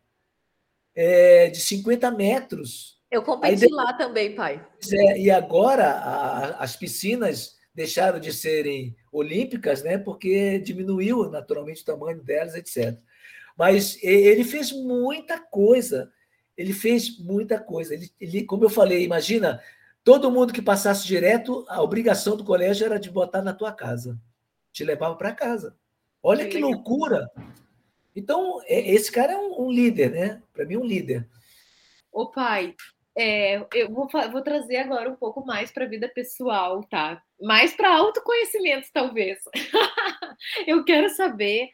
é, de 50 metros. Eu competi Aí, lá também, pai. É, e agora a, as piscinas deixaram de serem olímpicas, né? Porque diminuiu naturalmente o tamanho delas, etc. Mas ele fez muita coisa. Ele fez muita coisa. Ele, ele, como eu falei, imagina, todo mundo que passasse direto, a obrigação do colégio era de botar na tua casa. Te levava para casa. Olha que loucura! Então, é, esse cara é um, um líder, né? Para mim, um líder. Ô, pai, é, eu vou, vou, trazer agora um pouco mais para a vida pessoal, tá? Mais para autoconhecimento, talvez. eu quero saber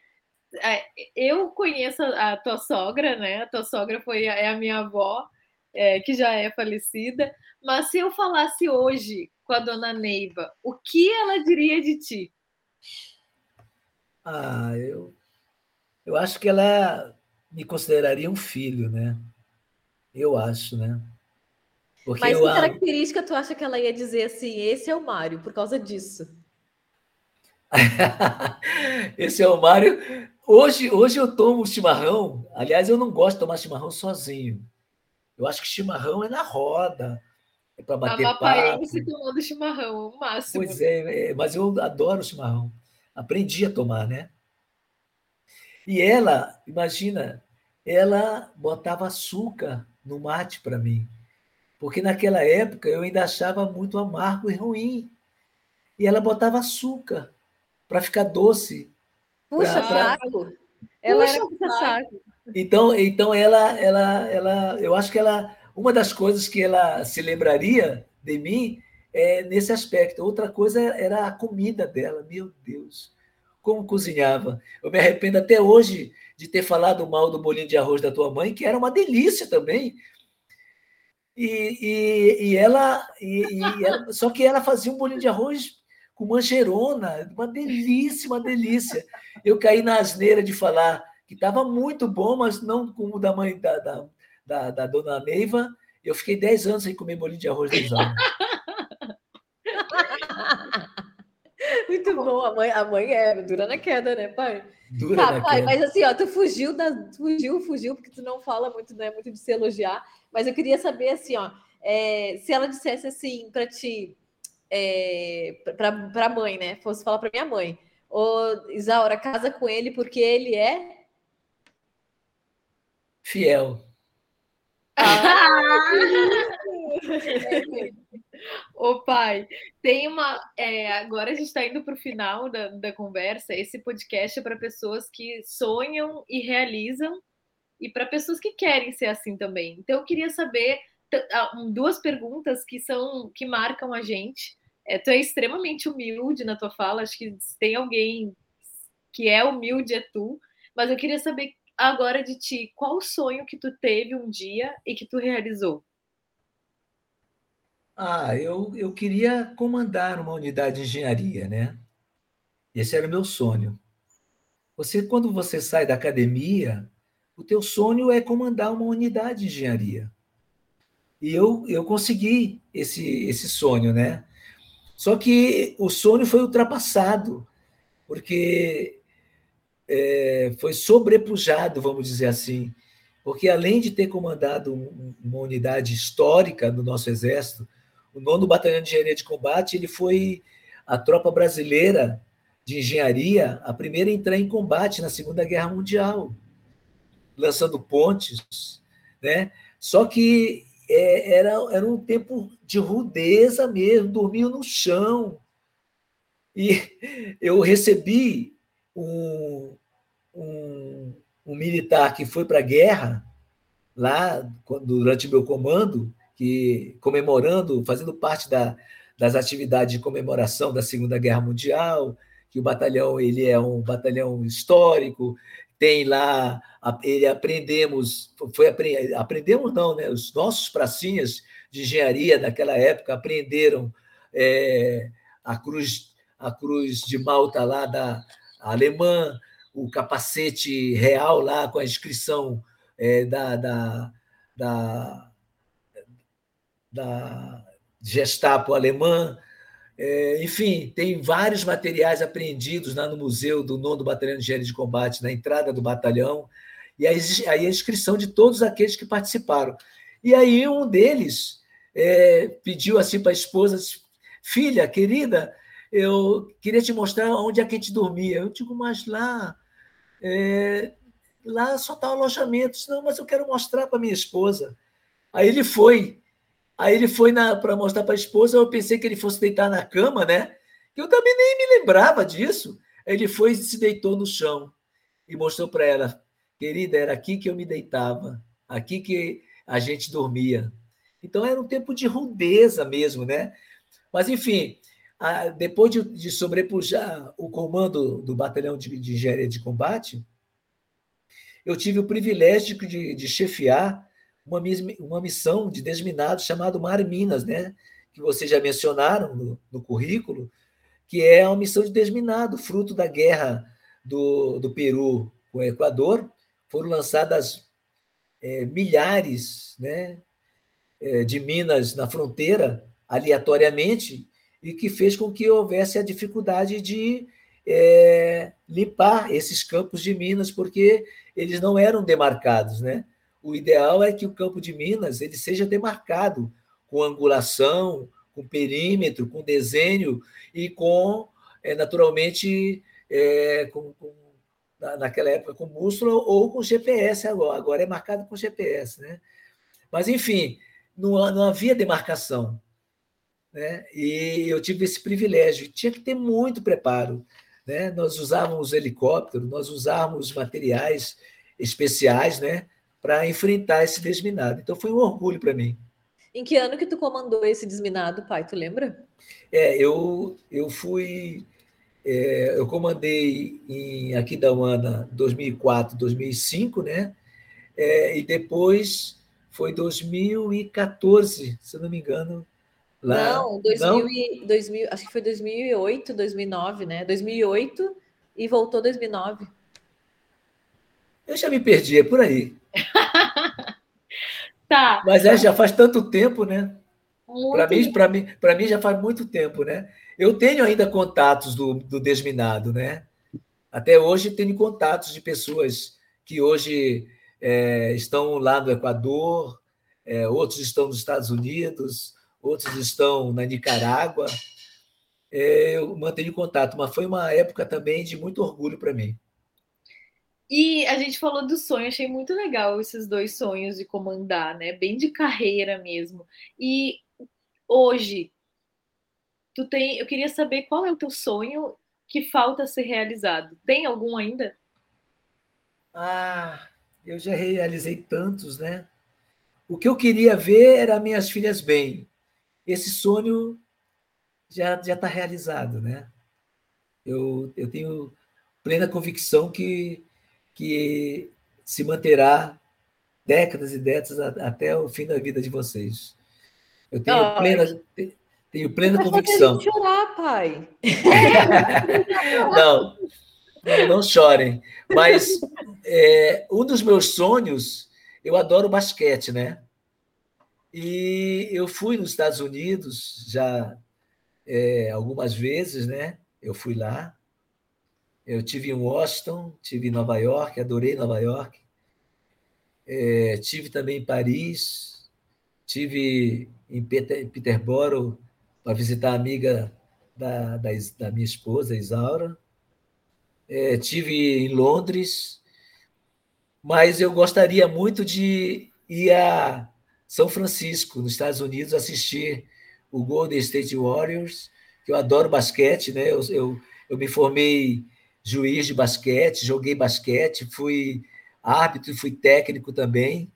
é, eu conheço a tua sogra, né? A tua sogra foi é a minha avó, é, que já é falecida. Mas se eu falasse hoje com a dona Neiva, o que ela diria de ti? Ah, eu, eu acho que ela me consideraria um filho, né? Eu acho, né? Porque Mas que característica tu acha que ela ia dizer assim, esse é o Mário, por causa disso? esse é o Mário Hoje, hoje eu tomo chimarrão. Aliás, eu não gosto de tomar chimarrão sozinho. Eu acho que chimarrão é na roda. É para bater a papo. se tomando chimarrão, o máximo. Pois é, é, mas eu adoro chimarrão. Aprendi a tomar, né? E ela, imagina, ela botava açúcar no mate para mim. Porque naquela época eu ainda achava muito amargo e ruim. E ela botava açúcar para ficar doce. Puxa, pra, saco. Ela Puxa, era saco. Então, então ela, ela, ela, eu acho que ela, uma das coisas que ela se lembraria de mim é nesse aspecto. Outra coisa era a comida dela. Meu Deus, como cozinhava. Eu me arrependo até hoje de ter falado mal do bolinho de arroz da tua mãe, que era uma delícia também. E, e, e ela, e, ela, só que ela fazia um bolinho de arroz com manjerona, uma delícia, uma delícia. Eu caí na asneira de falar que estava muito bom, mas não como o da mãe da, da, da, da dona Neiva. Eu fiquei 10 anos sem comer bolinho de arroz de Muito bom, a mãe, a mãe é dura na queda, né, pai? Dura tá, na pai, queda. mas assim, ó, tu fugiu da, fugiu, fugiu, porque tu não fala muito, não é muito de se elogiar, mas eu queria saber assim, ó, é, se ela dissesse assim para ti, é, para a mãe, né? Fosse falar para minha mãe. Ô, Isaura, casa com ele porque ele é fiel. Ah! Ô pai, tem uma. É, agora a gente está indo para o final da, da conversa. Esse podcast é para pessoas que sonham e realizam, e para pessoas que querem ser assim também. Então eu queria saber ah, duas perguntas que são que marcam a gente. É, tu é extremamente humilde na tua fala, acho que se tem alguém que é humilde é tu, mas eu queria saber agora de ti, qual o sonho que tu teve um dia e que tu realizou? Ah, eu, eu queria comandar uma unidade de engenharia, né? Esse era o meu sonho. Você, quando você sai da academia, o teu sonho é comandar uma unidade de engenharia. E eu, eu consegui esse, esse sonho, né? Só que o sonho foi ultrapassado, porque é, foi sobrepujado, vamos dizer assim. Porque além de ter comandado uma unidade histórica do nosso exército, o nono Batalhão de Engenharia de Combate, ele foi a tropa brasileira de engenharia, a primeira a entrar em combate na Segunda Guerra Mundial, lançando pontes, né? Só que é, era, era um tempo de rudeza mesmo, dormiam no chão. E eu recebi um, um, um militar que foi para a guerra, lá durante meu comando, que comemorando, fazendo parte da, das atividades de comemoração da Segunda Guerra Mundial, que o batalhão ele é um batalhão histórico, tem lá ele aprendemos, foi aprendemos não, né? Os nossos pracinhas de engenharia daquela época aprenderam é, a cruz a cruz de Malta lá da alemã, o capacete real lá com a inscrição é, da, da, da, da Gestapo alemã. É, enfim, tem vários materiais apreendidos lá no Museu do Nono Batalhão de Engenharia de Combate, na entrada do batalhão, e aí, aí a inscrição de todos aqueles que participaram. E aí um deles é, pediu assim para a esposa, filha, querida, eu queria te mostrar onde é que a gente dormia. Eu digo, mas lá, é, lá só está o alojamento. Não, mas eu quero mostrar para minha esposa. Aí ele foi. Aí ele foi para mostrar para a esposa. Eu pensei que ele fosse deitar na cama, né? Eu também nem me lembrava disso. Ele foi e se deitou no chão e mostrou para ela, querida, era aqui que eu me deitava, aqui que a gente dormia. Então era um tempo de rudeza mesmo, né? Mas enfim, depois de, sobrepujar o comando do batalhão de, engenharia de combate, eu tive o privilégio de chefiar uma, uma missão de desminado chamado Mar Minas, né? que vocês já mencionaram no, no currículo, que é uma missão de desminado, fruto da guerra do, do Peru com o Equador. Foram lançadas é, milhares né, é, de minas na fronteira, aleatoriamente, e que fez com que houvesse a dificuldade de é, limpar esses campos de minas, porque eles não eram demarcados, né? O ideal é que o campo de minas ele seja demarcado com angulação, com perímetro, com desenho e com, é, naturalmente, é, com, com, naquela época com bússola ou com GPS agora. Agora é marcado com GPS, né? Mas, enfim, não, não havia demarcação. Né? E eu tive esse privilégio. Tinha que ter muito preparo. Né? Nós usávamos helicóptero, nós usávamos materiais especiais né? Para enfrentar esse desminado. Então foi um orgulho para mim. Em que ano que tu comandou esse desminado, pai? Tu lembra? É, eu, eu fui. É, eu comandei em Aquidauana 2004, 2005, né? É, e depois foi 2014, se eu não me engano, Lá, não, 2000, não? E, 2000, acho que foi 2008, 2009, né? 2008 e voltou 2009. Eu já me perdi, é por aí. tá. Mas é, já faz tanto tempo, né? Para mim, mim, mim já faz muito tempo, né? Eu tenho ainda contatos do, do desminado, né? Até hoje tenho contatos de pessoas que hoje é, estão lá no Equador, é, outros estão nos Estados Unidos, outros estão na Nicarágua. É, eu mantenho contato, mas foi uma época também de muito orgulho para mim. E a gente falou do sonho, achei muito legal esses dois sonhos de comandar, né? Bem de carreira mesmo. E hoje, tu tem, eu queria saber qual é o teu sonho que falta ser realizado. Tem algum ainda? Ah, eu já realizei tantos, né? O que eu queria ver era minhas filhas bem esse sonho já já está realizado, né? Eu, eu tenho plena convicção que que se manterá décadas e décadas até o fim da vida de vocês. Eu tenho oh, plena tenho plena convicção. chorar, pai. não, não, não chorem. Mas é, um dos meus sonhos, eu adoro basquete, né? E eu fui nos Estados Unidos já é, algumas vezes, né? Eu fui lá. Eu tive em Washington, tive em Nova York, adorei Nova York. É, tive também em Paris, tive em Peter, Peterborough para visitar a amiga da, da, da minha esposa, Isaura. É, tive em Londres, mas eu gostaria muito de ir a são Francisco, nos Estados Unidos, assistir o Golden State Warriors, que eu adoro basquete, né? Eu, eu, eu me formei juiz de basquete, joguei basquete, fui árbitro, fui técnico também.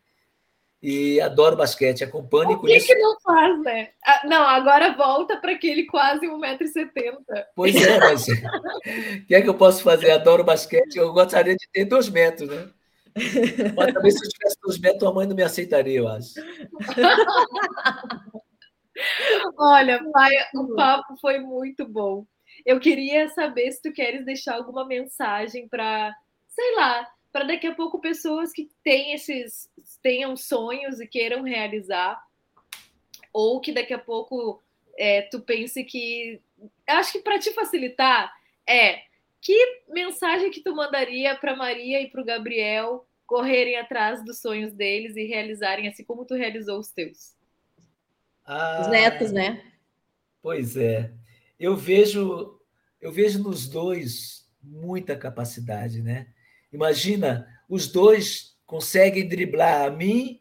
e adoro basquete. Acompanhe com isso. que não faz, né? Ah, não, agora volta para aquele quase 1,70m. Pois é, mas o que é que eu posso fazer? Adoro basquete, eu gostaria de ter dois metros, né? Mas também se eu tivesse dois metros, a mãe não me aceitaria, eu acho. Olha, pai, o papo foi muito bom. Eu queria saber se tu queres deixar alguma mensagem para, sei lá, para daqui a pouco pessoas que têm esses tenham sonhos e queiram realizar, ou que daqui a pouco é, tu pense que acho que para te facilitar é que mensagem que tu mandaria para Maria e para o Gabriel correrem atrás dos sonhos deles e realizarem assim como tu realizou os teus? Ah, os netos, né? Pois é. Eu vejo eu vejo nos dois muita capacidade, né? Imagina, os dois conseguem driblar a mim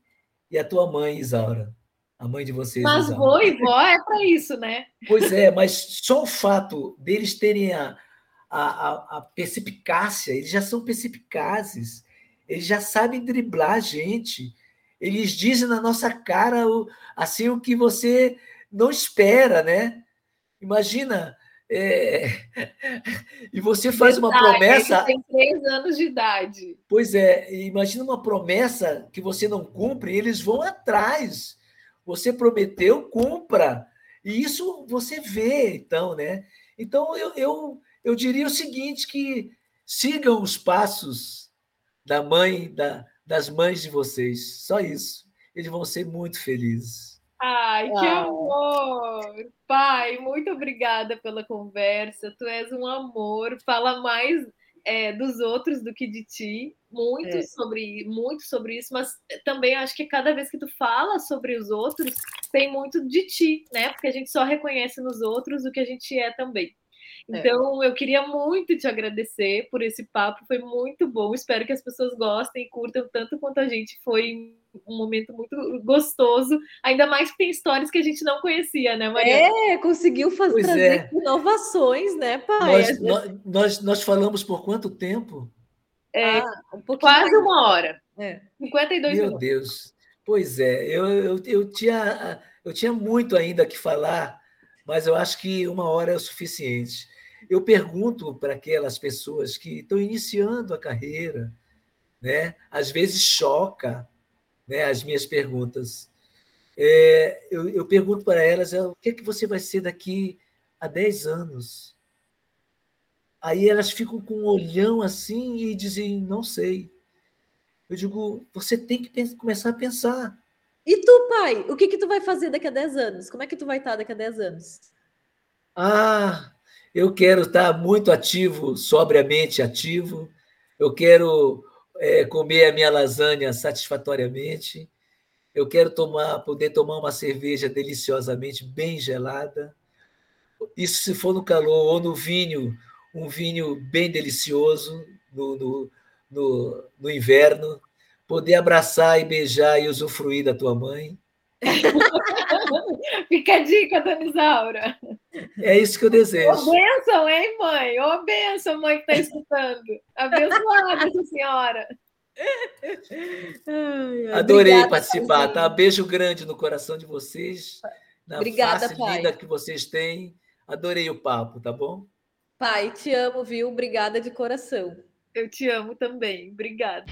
e a tua mãe, Isaura. A mãe de vocês. Mas Isaura. vô e vó é para isso, né? Pois é, mas só o fato deles terem a, a, a perspicácia, eles já são perspicazes, eles já sabem driblar a gente. Eles dizem na nossa cara assim o que você não espera, né? Imagina, é... E você faz uma promessa. Tem três anos de idade. Pois é, imagina uma promessa que você não cumpre, eles vão atrás. Você prometeu, cumpra. E isso você vê, então, né? Então eu, eu, eu diria o seguinte: que sigam os passos da mãe, da, das mães de vocês. Só isso. Eles vão ser muito felizes. Ai, que ah. amor! Pai, muito obrigada pela conversa. Tu és um amor. Fala mais é, dos outros do que de ti. Muito é. sobre muito sobre isso, mas também acho que cada vez que tu fala sobre os outros, tem muito de ti, né? Porque a gente só reconhece nos outros o que a gente é também. É. Então, é. eu queria muito te agradecer por esse papo, foi muito bom. Espero que as pessoas gostem e curtam tanto quanto a gente. Foi um momento muito gostoso, ainda mais que tem histórias que a gente não conhecia, né, Maria? É, conseguiu fazer pois trazer é. inovações, né, pai? Nós, nós, nós, nós, falamos por quanto tempo? É, ah, um quase mais... uma hora. É. 52 Meu minutos. Deus. Pois é, eu, eu, eu, tinha, eu tinha muito ainda que falar, mas eu acho que uma hora é o suficiente. Eu pergunto para aquelas pessoas que estão iniciando a carreira, né? às vezes choca né, as minhas perguntas. É, eu, eu, pergunto para elas é, o que, é que você vai ser daqui a 10 anos? Aí elas ficam com um olhão assim e dizem, não sei. Eu digo, você tem que começar a pensar. E tu, pai, o que, que tu vai fazer daqui a 10 anos? Como é que tu vai estar daqui a 10 anos? Ah, eu quero estar muito ativo, sobriamente ativo. Eu quero é, comer a minha lasanha satisfatoriamente. Eu quero tomar, poder tomar uma cerveja deliciosamente bem gelada. Isso se for no calor ou no vinho, um vinho bem delicioso no, no, no, no inverno. Poder abraçar e beijar e usufruir da tua mãe. Fica a dica, Dona Isaura. É isso que eu desejo. Ô, benção, hein, mãe? Ô, benção, mãe que está escutando. Abençoada essa senhora. Adorei Obrigada, participar, tá? Beijo grande no coração de vocês, na Obrigada, face pai. linda que vocês têm. Adorei o papo, tá bom? Pai, te amo, viu? Obrigada de coração. Eu te amo também. Obrigada.